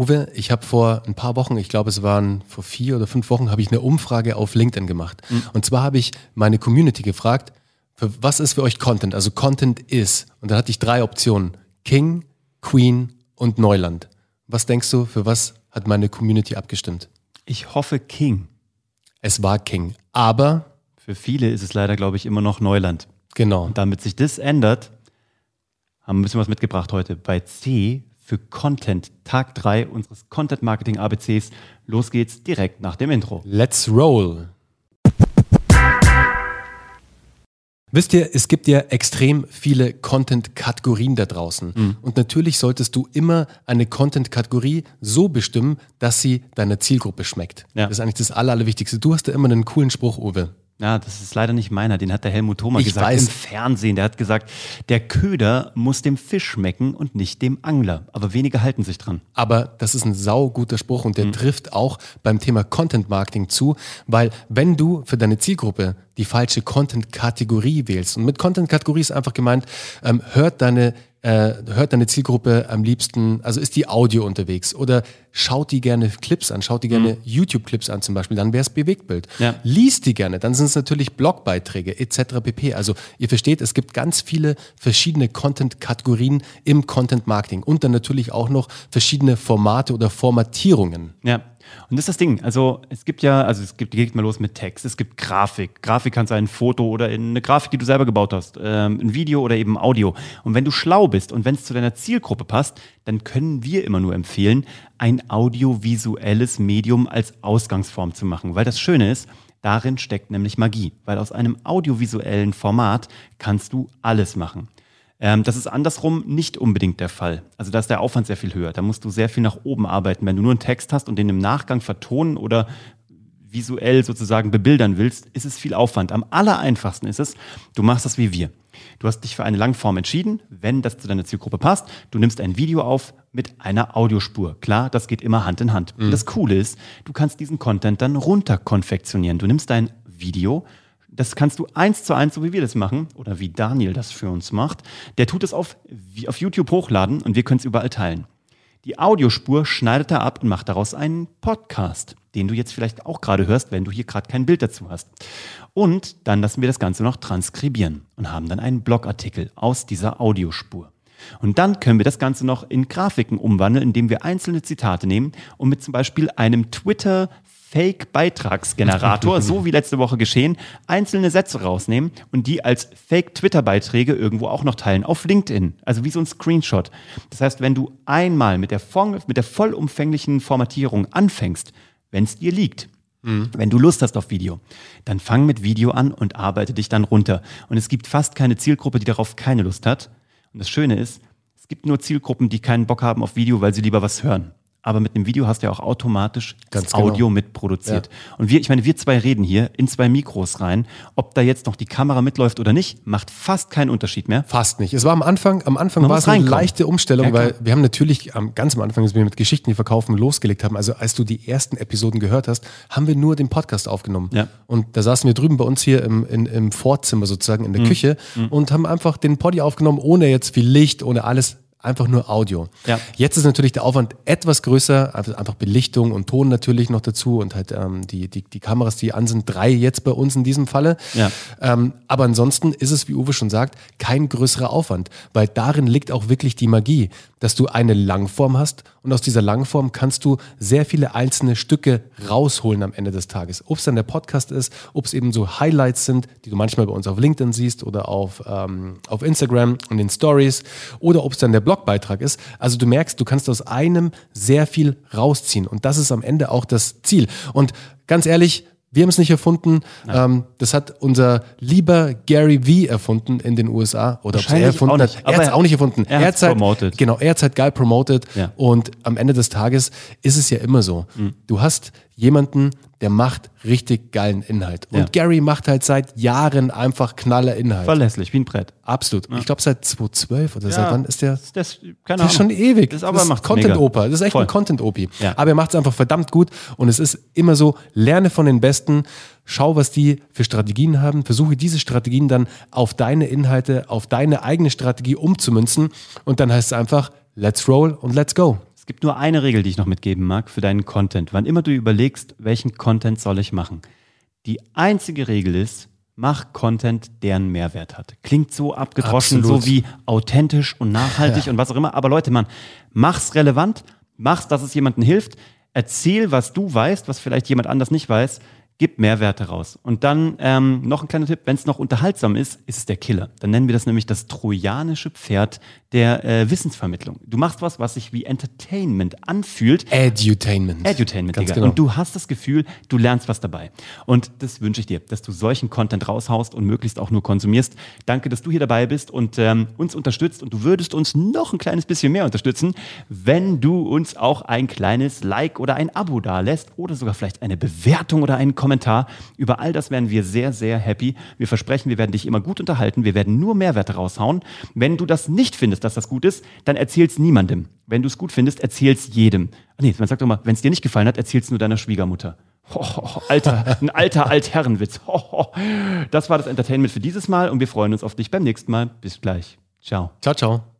Uwe, ich habe vor ein paar Wochen, ich glaube es waren vor vier oder fünf Wochen, habe ich eine Umfrage auf LinkedIn gemacht. Mhm. Und zwar habe ich meine Community gefragt, für, was ist für euch Content? Also Content ist. Und dann hatte ich drei Optionen. King, Queen und Neuland. Was denkst du, für was hat meine Community abgestimmt? Ich hoffe King. Es war King. Aber. Für viele ist es leider, glaube ich, immer noch Neuland. Genau. Und damit sich das ändert, haben wir ein bisschen was mitgebracht heute. Bei C für Content, Tag 3 unseres Content Marketing ABCs. Los geht's direkt nach dem Intro. Let's roll. Wisst ihr, es gibt ja extrem viele Content-Kategorien da draußen. Mhm. Und natürlich solltest du immer eine Content-Kategorie so bestimmen, dass sie deiner Zielgruppe schmeckt. Ja. Das ist eigentlich das Aller, Allerwichtigste. Du hast ja immer einen coolen Spruch, Uwe. Ja, das ist leider nicht meiner. Den hat der Helmut Thoma ich gesagt weiß. im Fernsehen. Der hat gesagt, der Köder muss dem Fisch schmecken und nicht dem Angler. Aber wenige halten sich dran. Aber das ist ein sauguter Spruch und der mhm. trifft auch beim Thema Content Marketing zu, weil wenn du für deine Zielgruppe die falsche Content-Kategorie wählst, und mit Content-Kategorie ist einfach gemeint, ähm, hört deine äh, hört deine Zielgruppe am liebsten, also ist die Audio unterwegs oder schaut die gerne Clips an, schaut die gerne mhm. YouTube-Clips an zum Beispiel, dann wäre es Bewegtbild. Ja. Liest die gerne, dann sind es natürlich Blogbeiträge etc. pp. Also ihr versteht, es gibt ganz viele verschiedene Content-Kategorien im Content-Marketing und dann natürlich auch noch verschiedene Formate oder Formatierungen. Ja. Und das ist das Ding. Also es gibt ja, also es gibt, geht mal los mit Text, es gibt Grafik. Grafik kann sein ein Foto oder eine Grafik, die du selber gebaut hast, ähm, ein Video oder eben Audio. Und wenn du schlau bist und wenn es zu deiner Zielgruppe passt, dann können wir immer nur empfehlen, ein audiovisuelles Medium als Ausgangsform zu machen. Weil das Schöne ist, darin steckt nämlich Magie. Weil aus einem audiovisuellen Format kannst du alles machen. Ähm, das ist andersrum nicht unbedingt der Fall. Also da ist der Aufwand sehr viel höher. Da musst du sehr viel nach oben arbeiten. Wenn du nur einen Text hast und den im Nachgang vertonen oder visuell sozusagen bebildern willst, ist es viel Aufwand. Am allereinfachsten ist es, du machst das wie wir. Du hast dich für eine Langform entschieden, wenn das zu deiner Zielgruppe passt. Du nimmst ein Video auf mit einer Audiospur. Klar, das geht immer Hand in Hand. Mhm. Das Coole ist, du kannst diesen Content dann runterkonfektionieren. Du nimmst dein Video, das kannst du eins zu eins, so wie wir das machen, oder wie Daniel das für uns macht. Der tut es auf, auf YouTube hochladen und wir können es überall teilen. Die Audiospur schneidet er ab und macht daraus einen Podcast, den du jetzt vielleicht auch gerade hörst, wenn du hier gerade kein Bild dazu hast. Und dann lassen wir das Ganze noch transkribieren und haben dann einen Blogartikel aus dieser Audiospur. Und dann können wir das Ganze noch in Grafiken umwandeln, indem wir einzelne Zitate nehmen und mit zum Beispiel einem Twitter Fake-Beitragsgenerator, so wie letzte Woche geschehen, einzelne Sätze rausnehmen und die als Fake-Twitter-Beiträge irgendwo auch noch teilen auf LinkedIn. Also wie so ein Screenshot. Das heißt, wenn du einmal mit der, mit der vollumfänglichen Formatierung anfängst, wenn es dir liegt, Mhm. Wenn du Lust hast auf Video, dann fang mit Video an und arbeite dich dann runter. Und es gibt fast keine Zielgruppe, die darauf keine Lust hat. Und das Schöne ist, es gibt nur Zielgruppen, die keinen Bock haben auf Video, weil sie lieber was hören aber mit dem Video hast du ja auch automatisch Ganz das Audio genau. mitproduziert. Ja. Und wir, ich meine, wir zwei reden hier in zwei Mikros rein. Ob da jetzt noch die Kamera mitläuft oder nicht, macht fast keinen Unterschied mehr. Fast nicht. Es war am Anfang, am Anfang war es eine leichte Umstellung, ja, weil wir haben natürlich ganz am Anfang, als wir mit Geschichten, die verkaufen, losgelegt haben, also als du die ersten Episoden gehört hast, haben wir nur den Podcast aufgenommen. Ja. Und da saßen wir drüben bei uns hier im, in, im Vorzimmer sozusagen in der mhm. Küche mhm. und haben einfach den Poddy aufgenommen, ohne jetzt viel Licht, ohne alles einfach nur Audio. Ja. Jetzt ist natürlich der Aufwand etwas größer, einfach Belichtung und Ton natürlich noch dazu und halt ähm, die, die, die Kameras, die an sind, drei jetzt bei uns in diesem Falle. Ja. Ähm, aber ansonsten ist es, wie Uwe schon sagt, kein größerer Aufwand, weil darin liegt auch wirklich die Magie, dass du eine Langform hast und aus dieser Langform kannst du sehr viele einzelne Stücke rausholen am Ende des Tages. Ob es dann der Podcast ist, ob es eben so Highlights sind, die du manchmal bei uns auf LinkedIn siehst oder auf, ähm, auf Instagram und den Stories oder ob es dann der Blogbeitrag ist. Also du merkst, du kannst aus einem sehr viel rausziehen und das ist am Ende auch das Ziel. Und ganz ehrlich, wir haben es nicht erfunden. Ähm, das hat unser lieber Gary Vee erfunden in den USA. Oder ob er erfunden hat. Er hat es auch nicht erfunden. Er, hat es halt, promoted. Genau, er hat es halt geil promoted. Ja. Und am Ende des Tages ist es ja immer so. Mhm. Du hast jemanden, der macht richtig geilen Inhalt. Und ja. Gary macht halt seit Jahren einfach knaller Inhalt. Verlässlich, wie ein Brett. Absolut. Ja. Ich glaube seit 2012 oder ja. seit wann ist der? Das, das, keine das ist schon ewig. Das, ist aber das ist Content-Oper. Das ist echt Voll. ein Content-Opi. Aber er macht es einfach verdammt gut. Und es ist immer so, lerne von den Besten, schau, was die für Strategien haben, versuche diese Strategien dann auf deine Inhalte, auf deine eigene Strategie umzumünzen. Und dann heißt es einfach, let's roll und let's go gibt nur eine Regel, die ich noch mitgeben mag für deinen Content. Wann immer du überlegst, welchen Content soll ich machen. Die einzige Regel ist, mach Content, der einen Mehrwert hat. Klingt so abgedroschen, Absolut. so wie authentisch und nachhaltig ja. und was auch immer. Aber Leute, man, mach's relevant, mach's, dass es jemandem hilft. Erzähl, was du weißt, was vielleicht jemand anders nicht weiß gib Mehrwerte raus. Und dann ähm, noch ein kleiner Tipp, wenn es noch unterhaltsam ist, ist es der Killer. Dann nennen wir das nämlich das trojanische Pferd der äh, Wissensvermittlung. Du machst was, was sich wie Entertainment anfühlt. Edutainment. Edutainment, Ganz Digga. Genau. Und du hast das Gefühl, du lernst was dabei. Und das wünsche ich dir, dass du solchen Content raushaust und möglichst auch nur konsumierst. Danke, dass du hier dabei bist und ähm, uns unterstützt. Und du würdest uns noch ein kleines bisschen mehr unterstützen, wenn du uns auch ein kleines Like oder ein Abo da lässt oder sogar vielleicht eine Bewertung oder einen Kommentar Kommentar. Über all das wären wir sehr, sehr happy. Wir versprechen, wir werden dich immer gut unterhalten. Wir werden nur Mehrwerte raushauen. Wenn du das nicht findest, dass das gut ist, dann erzähl's niemandem. Wenn du es gut findest, erzähl's jedem. Ach nee, man sagt doch mal, wenn es dir nicht gefallen hat, erzähl's nur deiner Schwiegermutter. Ho, alter, ein alter Altherrenwitz. Ho, das war das Entertainment für dieses Mal und wir freuen uns auf dich beim nächsten Mal. Bis gleich. Ciao. Ciao, ciao.